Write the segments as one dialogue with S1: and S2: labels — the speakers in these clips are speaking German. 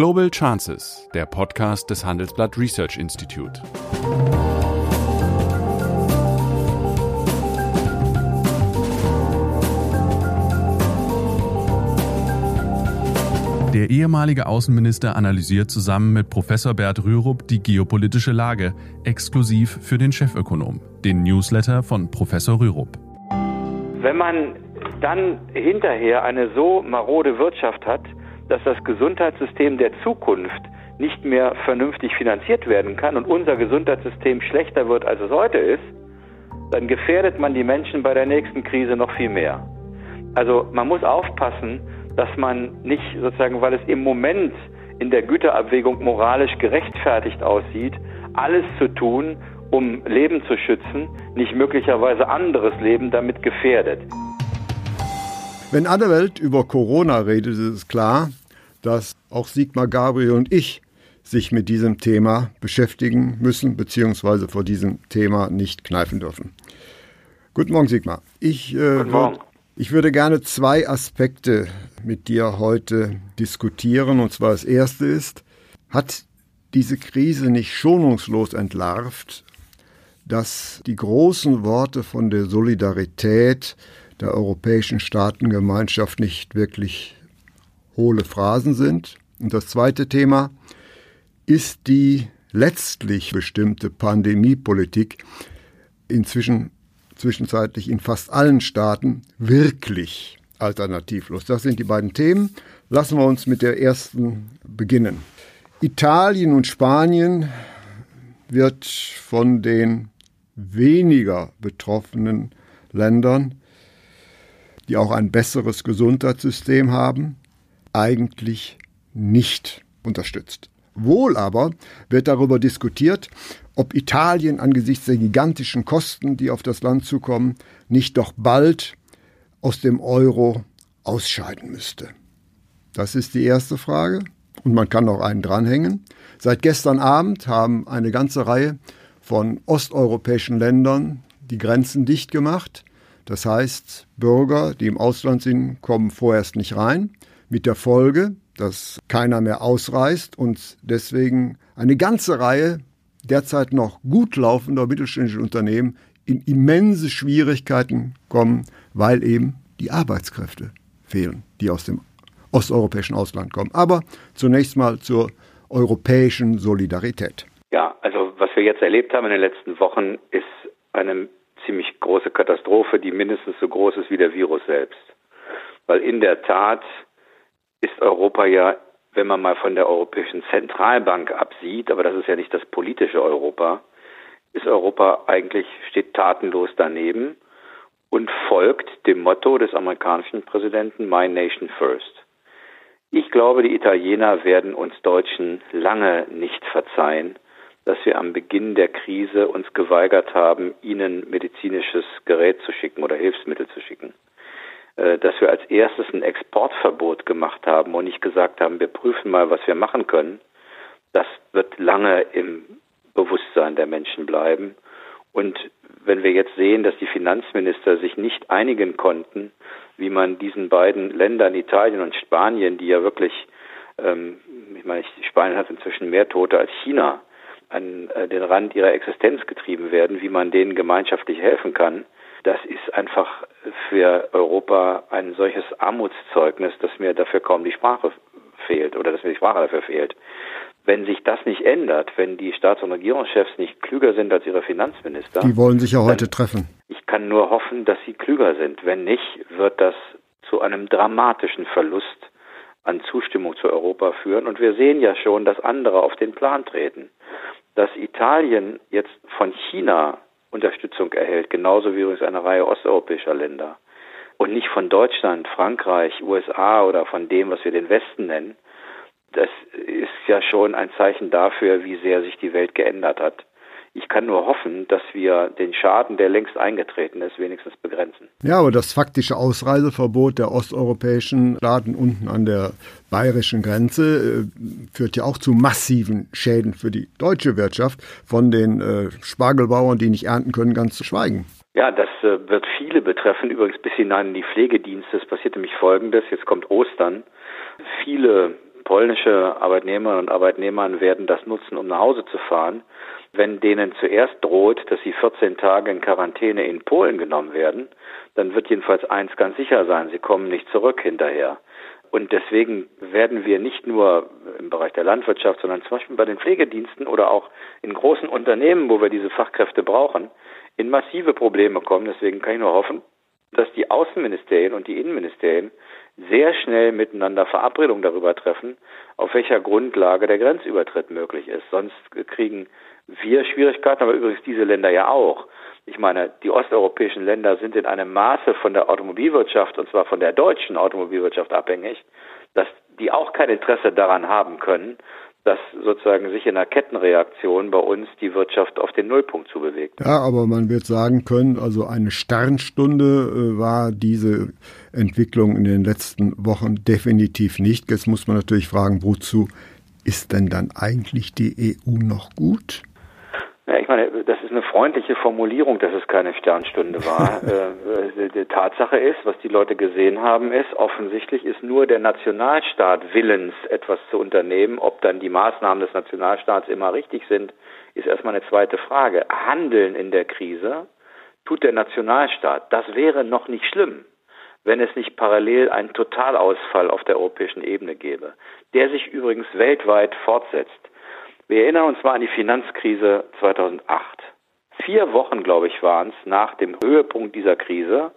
S1: Global Chances, der Podcast des Handelsblatt Research Institute. Der ehemalige Außenminister analysiert zusammen mit Professor Bert Rürup die geopolitische Lage, exklusiv für den Chefökonom, den Newsletter von Professor Rürup.
S2: Wenn man dann hinterher eine so marode Wirtschaft hat, dass das Gesundheitssystem der Zukunft nicht mehr vernünftig finanziert werden kann und unser Gesundheitssystem schlechter wird, als es heute ist, dann gefährdet man die Menschen bei der nächsten Krise noch viel mehr. Also man muss aufpassen, dass man nicht sozusagen, weil es im Moment in der Güterabwägung moralisch gerechtfertigt aussieht, alles zu tun, um Leben zu schützen, nicht möglicherweise anderes Leben damit gefährdet.
S3: Wenn alle Welt über Corona redet, ist es klar, dass auch Sigmar Gabriel und ich sich mit diesem Thema beschäftigen müssen, beziehungsweise vor diesem Thema nicht kneifen dürfen. Guten Morgen, Sigmar. Ich, äh, Guten Morgen. Würd, ich würde gerne zwei Aspekte mit dir heute diskutieren. Und zwar das erste ist, hat diese Krise nicht schonungslos entlarvt, dass die großen Worte von der Solidarität der europäischen Staatengemeinschaft nicht wirklich hohle Phrasen sind. Und das zweite Thema ist die letztlich bestimmte Pandemiepolitik inzwischen zwischenzeitlich in fast allen Staaten wirklich alternativlos. Das sind die beiden Themen. Lassen wir uns mit der ersten beginnen. Italien und Spanien wird von den weniger betroffenen Ländern die auch ein besseres Gesundheitssystem haben, eigentlich nicht unterstützt. Wohl aber wird darüber diskutiert, ob Italien angesichts der gigantischen Kosten, die auf das Land zukommen, nicht doch bald aus dem Euro ausscheiden müsste. Das ist die erste Frage. Und man kann noch einen dranhängen. Seit gestern Abend haben eine ganze Reihe von osteuropäischen Ländern die Grenzen dicht gemacht. Das heißt, Bürger, die im Ausland sind, kommen vorerst nicht rein, mit der Folge, dass keiner mehr ausreist und deswegen eine ganze Reihe derzeit noch gut laufender mittelständischer Unternehmen in immense Schwierigkeiten kommen, weil eben die Arbeitskräfte fehlen, die aus dem osteuropäischen Ausland kommen. Aber zunächst mal zur europäischen Solidarität.
S2: Ja, also was wir jetzt erlebt haben in den letzten Wochen ist eine ziemlich große Katastrophe, die mindestens so groß ist wie der Virus selbst. Weil in der Tat ist Europa ja, wenn man mal von der Europäischen Zentralbank absieht, aber das ist ja nicht das politische Europa, ist Europa eigentlich, steht tatenlos daneben und folgt dem Motto des amerikanischen Präsidenten My Nation First. Ich glaube, die Italiener werden uns Deutschen lange nicht verzeihen, dass wir am Beginn der Krise uns geweigert haben, ihnen medizinisches Gerät zu schicken oder Hilfsmittel zu schicken. Äh, dass wir als erstes ein Exportverbot gemacht haben und nicht gesagt haben, wir prüfen mal, was wir machen können. Das wird lange im Bewusstsein der Menschen bleiben. Und wenn wir jetzt sehen, dass die Finanzminister sich nicht einigen konnten, wie man diesen beiden Ländern, Italien und Spanien, die ja wirklich, ähm, ich meine, Spanien hat inzwischen mehr Tote als China, an äh, den Rand ihrer Existenz getrieben werden, wie man denen gemeinschaftlich helfen kann. Das ist einfach für Europa ein solches Armutszeugnis, dass mir dafür kaum die Sprache fehlt oder dass mir die Sprache dafür fehlt. Wenn sich das nicht ändert, wenn die Staats- und Regierungschefs nicht klüger sind als ihre Finanzminister.
S3: Die wollen sich ja heute treffen.
S2: Ich kann nur hoffen, dass sie klüger sind. Wenn nicht, wird das zu einem dramatischen Verlust an Zustimmung zu Europa führen. Und wir sehen ja schon, dass andere auf den Plan treten dass Italien jetzt von China Unterstützung erhält, genauso wie übrigens eine Reihe osteuropäischer Länder und nicht von Deutschland, Frankreich, USA oder von dem, was wir den Westen nennen, das ist ja schon ein Zeichen dafür, wie sehr sich die Welt geändert hat. Ich kann nur hoffen, dass wir den Schaden, der längst eingetreten ist, wenigstens begrenzen.
S3: Ja, aber das faktische Ausreiseverbot der osteuropäischen Staaten unten an der bayerischen Grenze äh, führt ja auch zu massiven Schäden für die deutsche Wirtschaft, von den äh, Spargelbauern, die nicht ernten können, ganz zu schweigen.
S2: Ja, das äh, wird viele betreffen, übrigens bis hinein in die Pflegedienste. Es passiert nämlich Folgendes, jetzt kommt Ostern. Viele polnische Arbeitnehmerinnen und Arbeitnehmer werden das nutzen, um nach Hause zu fahren. Wenn denen zuerst droht, dass sie 14 Tage in Quarantäne in Polen genommen werden, dann wird jedenfalls eins ganz sicher sein, sie kommen nicht zurück hinterher. Und deswegen werden wir nicht nur im Bereich der Landwirtschaft, sondern zum Beispiel bei den Pflegediensten oder auch in großen Unternehmen, wo wir diese Fachkräfte brauchen, in massive Probleme kommen. Deswegen kann ich nur hoffen, dass die Außenministerien und die Innenministerien sehr schnell miteinander Verabredungen darüber treffen, auf welcher Grundlage der Grenzübertritt möglich ist. Sonst kriegen wir Schwierigkeiten, aber übrigens diese Länder ja auch. Ich meine, die osteuropäischen Länder sind in einem Maße von der Automobilwirtschaft, und zwar von der deutschen Automobilwirtschaft abhängig, dass die auch kein Interesse daran haben können, dass sozusagen sich in einer Kettenreaktion bei uns die Wirtschaft auf den Nullpunkt zubewegt.
S3: Ja, aber man wird sagen können, also eine Sternstunde äh, war diese Entwicklung in den letzten Wochen definitiv nicht. Jetzt muss man natürlich fragen, wozu ist denn dann eigentlich die EU noch gut?
S2: Ja, ich meine, das ist eine freundliche Formulierung, dass es keine Sternstunde war. äh, die Tatsache ist, was die Leute gesehen haben, ist, offensichtlich ist nur der Nationalstaat willens, etwas zu unternehmen. Ob dann die Maßnahmen des Nationalstaats immer richtig sind, ist erstmal eine zweite Frage. Handeln in der Krise tut der Nationalstaat. Das wäre noch nicht schlimm, wenn es nicht parallel einen Totalausfall auf der europäischen Ebene gäbe, der sich übrigens weltweit fortsetzt. Wir erinnern uns mal an die Finanzkrise 2008. Vier Wochen, glaube ich, waren es nach dem Höhepunkt dieser Krise,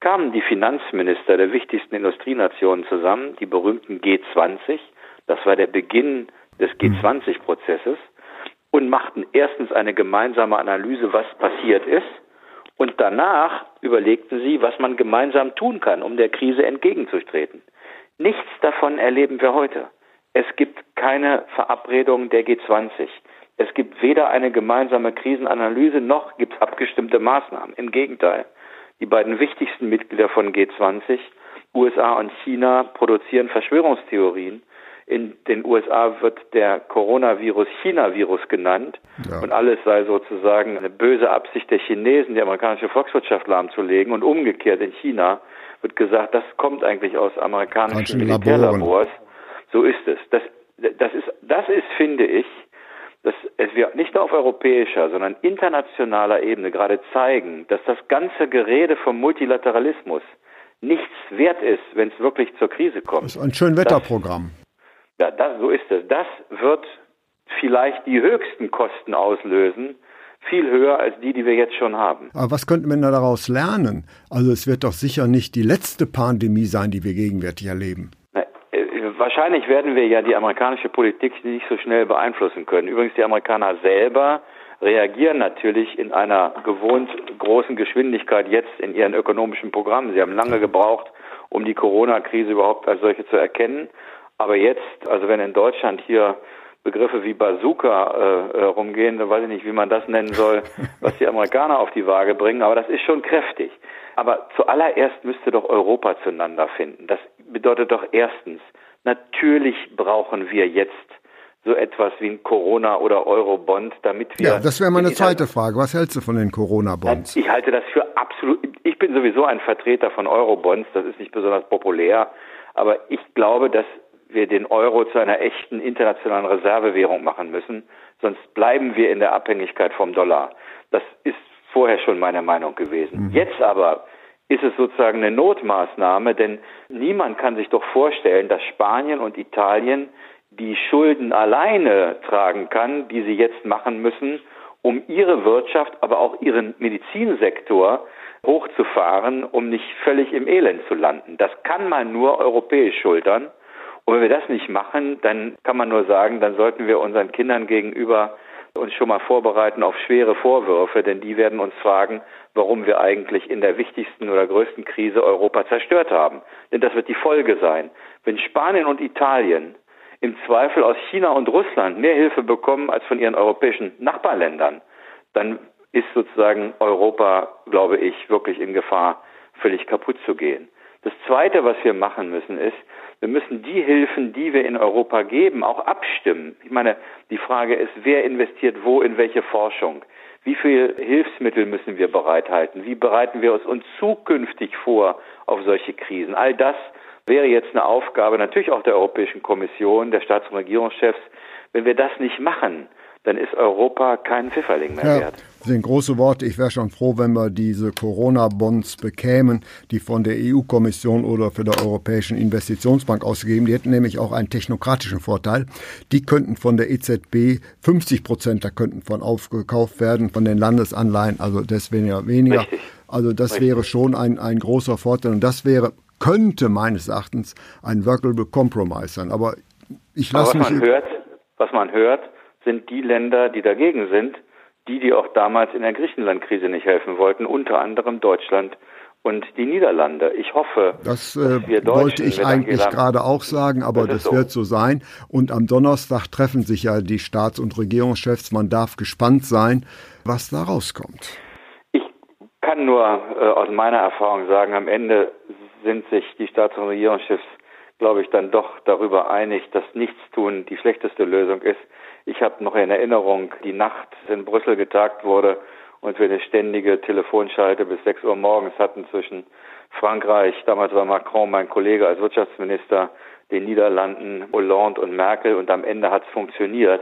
S2: kamen die Finanzminister der wichtigsten Industrienationen zusammen, die berühmten G20. Das war der Beginn des mhm. G20-Prozesses und machten erstens eine gemeinsame Analyse, was passiert ist. Und danach überlegten sie, was man gemeinsam tun kann, um der Krise entgegenzutreten. Nichts davon erleben wir heute. Es gibt keine Verabredung der G20. Es gibt weder eine gemeinsame Krisenanalyse noch gibt es abgestimmte Maßnahmen. Im Gegenteil. Die beiden wichtigsten Mitglieder von G20, USA und China, produzieren Verschwörungstheorien. In den USA wird der Coronavirus China-Virus genannt ja. und alles sei sozusagen eine böse Absicht der Chinesen, die amerikanische Volkswirtschaft lahmzulegen und umgekehrt in China wird gesagt, das kommt eigentlich aus amerikanischen Militärlabors. So ist es. Das, das, ist, das ist, finde ich, dass es wir nicht nur auf europäischer, sondern internationaler Ebene gerade zeigen, dass das ganze Gerede vom Multilateralismus nichts wert ist, wenn es wirklich zur Krise kommt. Das
S3: ist ein Schönwetterprogramm.
S2: ja, das, so ist es. Das wird vielleicht die höchsten Kosten auslösen, viel höher als die, die wir jetzt schon haben.
S3: Aber was könnte man daraus lernen? Also es wird doch sicher nicht die letzte Pandemie sein, die wir gegenwärtig erleben
S2: wahrscheinlich werden wir ja die amerikanische Politik nicht so schnell beeinflussen können. Übrigens, die Amerikaner selber reagieren natürlich in einer gewohnt großen Geschwindigkeit jetzt in ihren ökonomischen Programmen. Sie haben lange gebraucht, um die Corona-Krise überhaupt als solche zu erkennen. Aber jetzt, also wenn in Deutschland hier Begriffe wie Bazooka äh, rumgehen, dann weiß ich nicht, wie man das nennen soll, was die Amerikaner auf die Waage bringen, aber das ist schon kräftig. Aber zuallererst müsste doch Europa zueinander finden. Das bedeutet doch erstens, Natürlich brauchen wir jetzt so etwas wie ein Corona- oder Euro-Bond, damit wir.
S3: Ja, das wäre meine zweite Frage. Was hältst du von den Corona-Bonds?
S2: Ich halte das für absolut. Ich bin sowieso ein Vertreter von Euro-Bonds. Das ist nicht besonders populär. Aber ich glaube, dass wir den Euro zu einer echten internationalen Reservewährung machen müssen. Sonst bleiben wir in der Abhängigkeit vom Dollar. Das ist vorher schon meine Meinung gewesen. Mhm. Jetzt aber ist es sozusagen eine Notmaßnahme, denn niemand kann sich doch vorstellen, dass Spanien und Italien die Schulden alleine tragen kann, die sie jetzt machen müssen, um ihre Wirtschaft, aber auch ihren Medizinsektor hochzufahren, um nicht völlig im Elend zu landen. Das kann man nur europäisch schultern. Und wenn wir das nicht machen, dann kann man nur sagen, dann sollten wir unseren Kindern gegenüber uns schon mal vorbereiten auf schwere Vorwürfe, denn die werden uns fragen, warum wir eigentlich in der wichtigsten oder größten Krise Europa zerstört haben. Denn das wird die Folge sein. Wenn Spanien und Italien im Zweifel aus China und Russland mehr Hilfe bekommen als von ihren europäischen Nachbarländern, dann ist sozusagen Europa, glaube ich, wirklich in Gefahr, völlig kaputt zu gehen. Das Zweite, was wir machen müssen, ist, wir müssen die Hilfen, die wir in Europa geben, auch abstimmen. Ich meine, die Frage ist, wer investiert wo in welche Forschung? Wie viel Hilfsmittel müssen wir bereithalten? Wie bereiten wir uns zukünftig vor auf solche Krisen? All das wäre jetzt eine Aufgabe natürlich auch der Europäischen Kommission, der Staats- und Regierungschefs. Wenn wir das nicht machen, dann ist Europa kein Pfifferling mehr ja, wert.
S3: Das sind große Worte. Ich wäre schon froh, wenn wir diese Corona-Bonds bekämen, die von der EU-Kommission oder für der Europäischen Investitionsbank ausgegeben. Die hätten nämlich auch einen technokratischen Vorteil. Die könnten von der EZB 50 Prozent, da könnten von aufgekauft werden, von den Landesanleihen, also deswegen weniger. Richtig. Also das Richtig. wäre schon ein, ein großer Vorteil. Und das wäre, könnte meines Erachtens ein workable compromise sein. Aber ich lasse
S2: mich... Hört, was man hört, sind die Länder, die dagegen sind, die, die auch damals in der Griechenland-Krise nicht helfen wollten, unter anderem Deutschland und die Niederlande. Ich hoffe,
S3: das äh, wollte ich eigentlich gerade auch sagen, aber das, das wird so. so sein. Und am Donnerstag treffen sich ja die Staats- und Regierungschefs. Man darf gespannt sein, was da rauskommt.
S2: Ich kann nur äh, aus meiner Erfahrung sagen, am Ende sind sich die Staats- und Regierungschefs, glaube ich, dann doch darüber einig, dass Nichtstun die schlechteste Lösung ist. Ich habe noch in Erinnerung, die Nacht in Brüssel getagt wurde und wir eine ständige Telefonschalte bis 6 Uhr morgens hatten zwischen Frankreich, damals war Macron mein Kollege als Wirtschaftsminister, den Niederlanden, Hollande und Merkel und am Ende hat es funktioniert.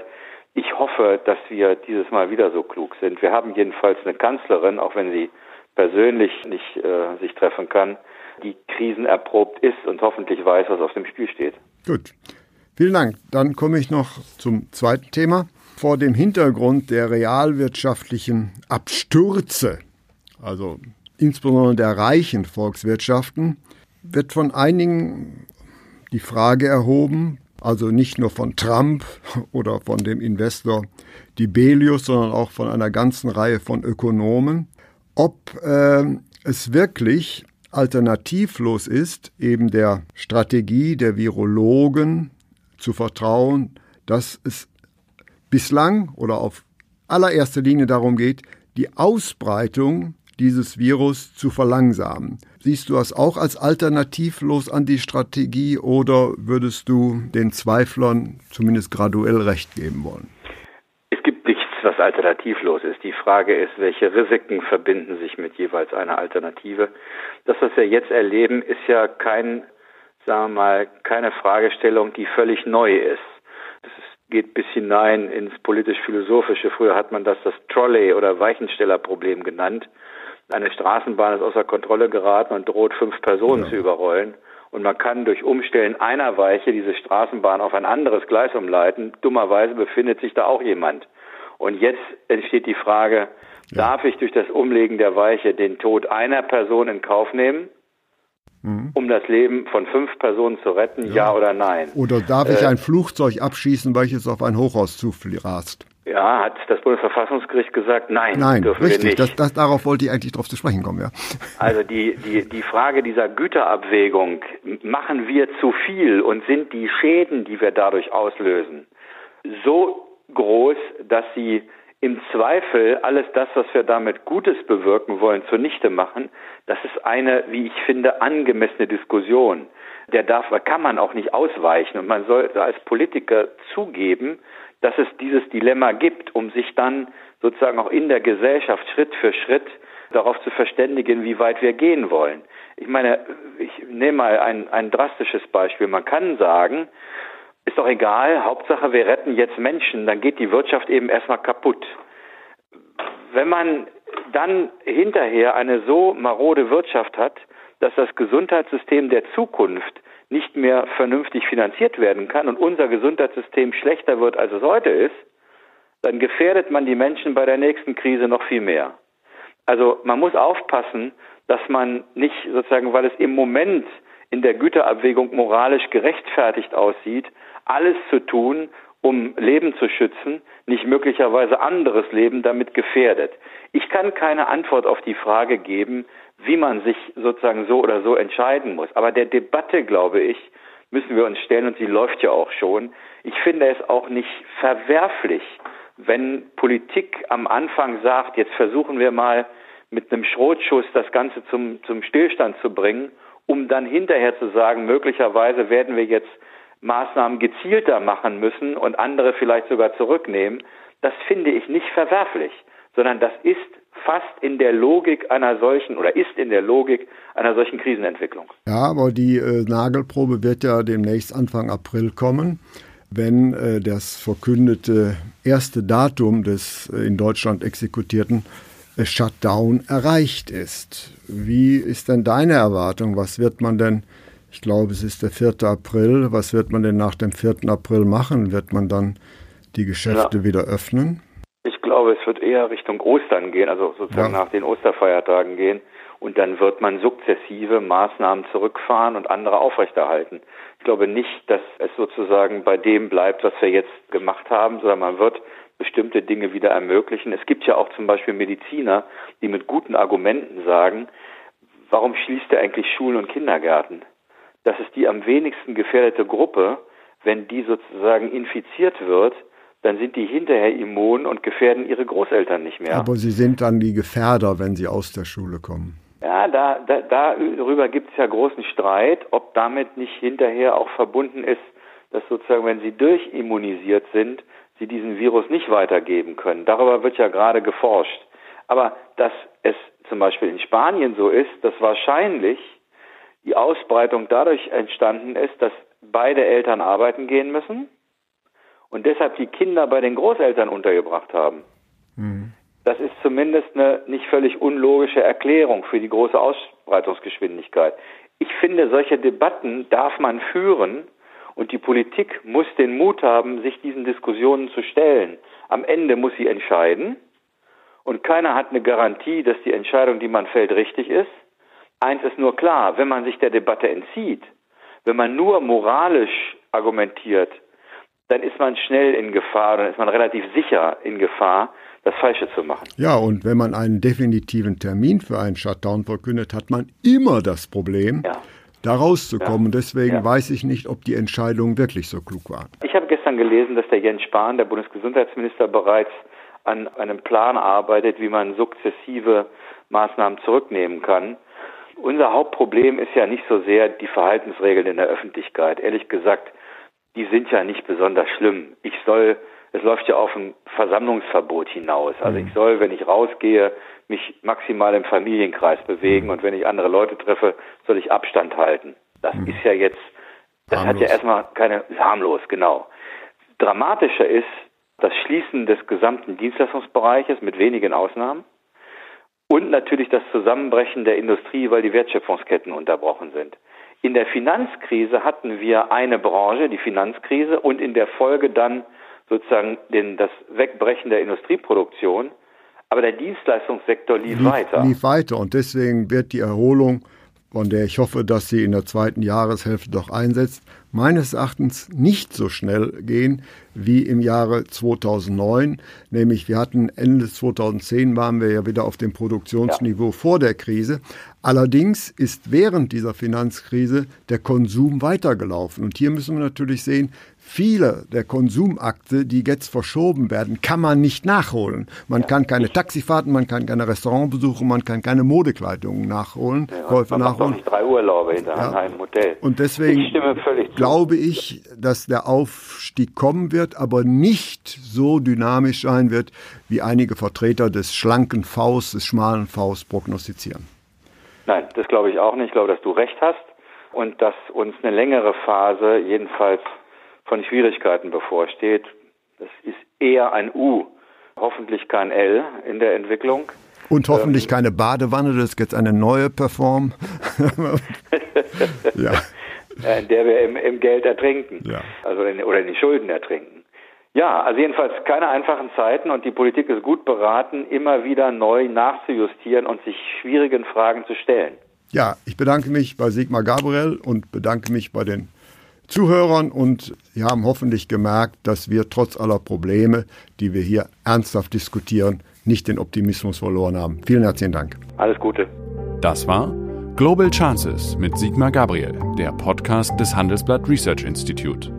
S2: Ich hoffe, dass wir dieses Mal wieder so klug sind. Wir haben jedenfalls eine Kanzlerin, auch wenn sie persönlich nicht äh, sich treffen kann, die krisenerprobt ist und hoffentlich weiß, was auf dem Spiel steht.
S3: Gut. Vielen Dank. Dann komme ich noch zum zweiten Thema. Vor dem Hintergrund der realwirtschaftlichen Abstürze, also insbesondere der reichen Volkswirtschaften, wird von einigen die Frage erhoben, also nicht nur von Trump oder von dem Investor Dibelius, sondern auch von einer ganzen Reihe von Ökonomen, ob äh, es wirklich alternativlos ist, eben der Strategie der Virologen zu vertrauen, dass es bislang oder auf allererster Linie darum geht, die Ausbreitung dieses Virus zu verlangsamen. Siehst du das auch als alternativlos an die Strategie oder würdest du den Zweiflern zumindest graduell recht geben wollen?
S2: Was alternativlos ist. Die Frage ist, welche Risiken verbinden sich mit jeweils einer Alternative. Das, was wir jetzt erleben, ist ja kein sagen wir mal, keine Fragestellung, die völlig neu ist. Das geht bis hinein ins politisch-philosophische. Früher hat man das das Trolley- oder Weichenstellerproblem genannt. Eine Straßenbahn ist außer Kontrolle geraten und droht fünf Personen ja. zu überrollen. Und man kann durch Umstellen einer Weiche diese Straßenbahn auf ein anderes Gleis umleiten. Dummerweise befindet sich da auch jemand. Und jetzt entsteht die Frage, darf ich durch das Umlegen der Weiche den Tod einer Person in Kauf nehmen? mhm. um das Leben von fünf Personen zu retten, ja, ja oder nein?
S3: Oder darf ich äh, ein Flugzeug abschießen, welches auf ein Hochhaus zurast?
S2: Ja, hat das Bundesverfassungsgericht gesagt, nein,
S3: nein dürfen richtig, wir nicht. Das, das, darauf wollte ich eigentlich drauf zu sprechen kommen, ja.
S2: Also die, die, die Frage dieser Güterabwägung, machen wir zu viel und sind die Schäden, die wir dadurch auslösen, so groß, dass sie im Zweifel alles das, was wir damit Gutes bewirken wollen, zunichte machen, das ist eine, wie ich finde, angemessene Diskussion. Der darf, kann man auch nicht ausweichen und man sollte als Politiker zugeben, dass es dieses Dilemma gibt, um sich dann sozusagen auch in der Gesellschaft Schritt für Schritt darauf zu verständigen, wie weit wir gehen wollen. Ich meine, ich nehme mal ein, ein drastisches Beispiel. Man kann sagen, ist doch egal, Hauptsache wir retten jetzt Menschen, dann geht die Wirtschaft eben erstmal kaputt. Wenn man dann hinterher eine so marode Wirtschaft hat, dass das Gesundheitssystem der Zukunft nicht mehr vernünftig finanziert werden kann und unser Gesundheitssystem schlechter wird, als es heute ist, dann gefährdet man die Menschen bei der nächsten Krise noch viel mehr. Also man muss aufpassen, dass man nicht sozusagen, weil es im Moment in der Güterabwägung moralisch gerechtfertigt aussieht, alles zu tun, um Leben zu schützen, nicht möglicherweise anderes Leben damit gefährdet. Ich kann keine Antwort auf die Frage geben, wie man sich sozusagen so oder so entscheiden muss. Aber der Debatte, glaube ich, müssen wir uns stellen und sie läuft ja auch schon. Ich finde es auch nicht verwerflich, wenn Politik am Anfang sagt, jetzt versuchen wir mal mit einem Schrotschuss das Ganze zum, zum Stillstand zu bringen, um dann hinterher zu sagen, möglicherweise werden wir jetzt Maßnahmen gezielter machen müssen und andere vielleicht sogar zurücknehmen, das finde ich nicht verwerflich, sondern das ist fast in der Logik einer solchen oder ist in der Logik einer solchen Krisenentwicklung.
S3: Ja, aber die äh, Nagelprobe wird ja demnächst Anfang April kommen, wenn äh, das verkündete erste Datum des äh, in Deutschland exekutierten äh, Shutdown erreicht ist. Wie ist denn deine Erwartung? Was wird man denn, ich glaube, es ist der 4. April, was wird man denn nach dem 4. April machen? Wird man dann die Geschäfte ja. wieder öffnen?
S2: Ich glaube, es wird eher Richtung Ostern gehen, also sozusagen ja. nach den Osterfeiertagen gehen. Und dann wird man sukzessive Maßnahmen zurückfahren und andere aufrechterhalten. Ich glaube nicht, dass es sozusagen bei dem bleibt, was wir jetzt gemacht haben, sondern man wird bestimmte Dinge wieder ermöglichen. Es gibt ja auch zum Beispiel Mediziner, die mit guten Argumenten sagen, warum schließt er eigentlich Schulen und Kindergärten? Das ist die am wenigsten gefährdete Gruppe. Wenn die sozusagen infiziert wird, dann sind die hinterher immun und gefährden ihre Großeltern nicht mehr.
S3: Aber sie sind dann die Gefährder, wenn sie aus der Schule kommen.
S2: Ja, da, da, darüber gibt es ja großen Streit, ob damit nicht hinterher auch verbunden ist, dass sozusagen, wenn sie durchimmunisiert sind, sie diesen Virus nicht weitergeben können. Darüber wird ja gerade geforscht. Aber dass es zum Beispiel in Spanien so ist, dass wahrscheinlich die Ausbreitung dadurch entstanden ist, dass beide Eltern arbeiten gehen müssen und deshalb die Kinder bei den Großeltern untergebracht haben. Mhm. Das ist zumindest eine nicht völlig unlogische Erklärung für die große Ausbreitungsgeschwindigkeit. Ich finde, solche Debatten darf man führen und die Politik muss den Mut haben, sich diesen Diskussionen zu stellen. Am Ende muss sie entscheiden und keiner hat eine Garantie, dass die Entscheidung, die man fällt, richtig ist. Eins ist nur klar, wenn man sich der Debatte entzieht, wenn man nur moralisch argumentiert, dann ist man schnell in Gefahr, dann ist man relativ sicher in Gefahr, das Falsche zu machen.
S3: Ja, und wenn man einen definitiven Termin für einen Shutdown verkündet, hat man immer das Problem, ja. da rauszukommen. Ja. Deswegen ja. weiß ich nicht, ob die Entscheidungen wirklich so klug waren.
S2: Ich habe gestern gelesen, dass der Jens Spahn, der Bundesgesundheitsminister, bereits an einem Plan arbeitet, wie man sukzessive Maßnahmen zurücknehmen kann. Unser Hauptproblem ist ja nicht so sehr die Verhaltensregeln in der Öffentlichkeit. Ehrlich gesagt, die sind ja nicht besonders schlimm. Ich soll, es läuft ja auf ein Versammlungsverbot hinaus. Also ich mhm. soll, wenn ich rausgehe, mich maximal im Familienkreis bewegen mhm. und wenn ich andere Leute treffe, soll ich Abstand halten. Das mhm. ist ja jetzt, das harmlos. hat ja erstmal keine, harmlos, genau. Dramatischer ist das Schließen des gesamten Dienstleistungsbereiches mit wenigen Ausnahmen und natürlich das Zusammenbrechen der Industrie, weil die Wertschöpfungsketten unterbrochen sind. In der Finanzkrise hatten wir eine Branche, die Finanzkrise, und in der Folge dann sozusagen den, das Wegbrechen der Industrieproduktion. Aber der Dienstleistungssektor lief, lief weiter.
S3: Lief weiter und deswegen wird die Erholung, von der ich hoffe, dass sie in der zweiten Jahreshälfte doch einsetzt, meines Erachtens nicht so schnell gehen wie im Jahre 2009. Nämlich wir hatten Ende 2010 waren wir ja wieder auf dem Produktionsniveau ja. vor der Krise. Allerdings ist während dieser Finanzkrise der Konsum weitergelaufen. Und hier müssen wir natürlich sehen, viele der Konsumakte, die jetzt verschoben werden, kann man nicht nachholen. Man ja. kann keine Taxifahrten, man kann keine Restaurantbesuche, man kann keine Modekleidungen nachholen, ja, Käufe man nachholen.
S2: Nicht drei Urlaube hinter ja. einem Hotel.
S3: Und deswegen glaube ich, dass der Aufstieg kommen wird, aber nicht so dynamisch sein wird, wie einige Vertreter des schlanken Vs, des schmalen Vs prognostizieren.
S2: Nein, das glaube ich auch nicht. Ich glaube, dass du recht hast und dass uns eine längere Phase jedenfalls von Schwierigkeiten bevorsteht. Das ist eher ein U, hoffentlich kein L in der Entwicklung.
S3: Und hoffentlich ähm, keine Badewanne, das ist jetzt eine neue Perform.
S2: ja. In der wir im, im Geld ertrinken. Ja. Also in, oder in die Schulden ertrinken. Ja, also jedenfalls keine einfachen Zeiten und die Politik ist gut beraten, immer wieder neu nachzujustieren und sich schwierigen Fragen zu stellen.
S3: Ja, ich bedanke mich bei Sigmar Gabriel und bedanke mich bei den Zuhörern und Sie haben hoffentlich gemerkt, dass wir trotz aller Probleme, die wir hier ernsthaft diskutieren, nicht den Optimismus verloren haben. Vielen herzlichen Dank.
S2: Alles Gute.
S1: Das war Global Chances mit Sigmar Gabriel, der Podcast des Handelsblatt Research Institute.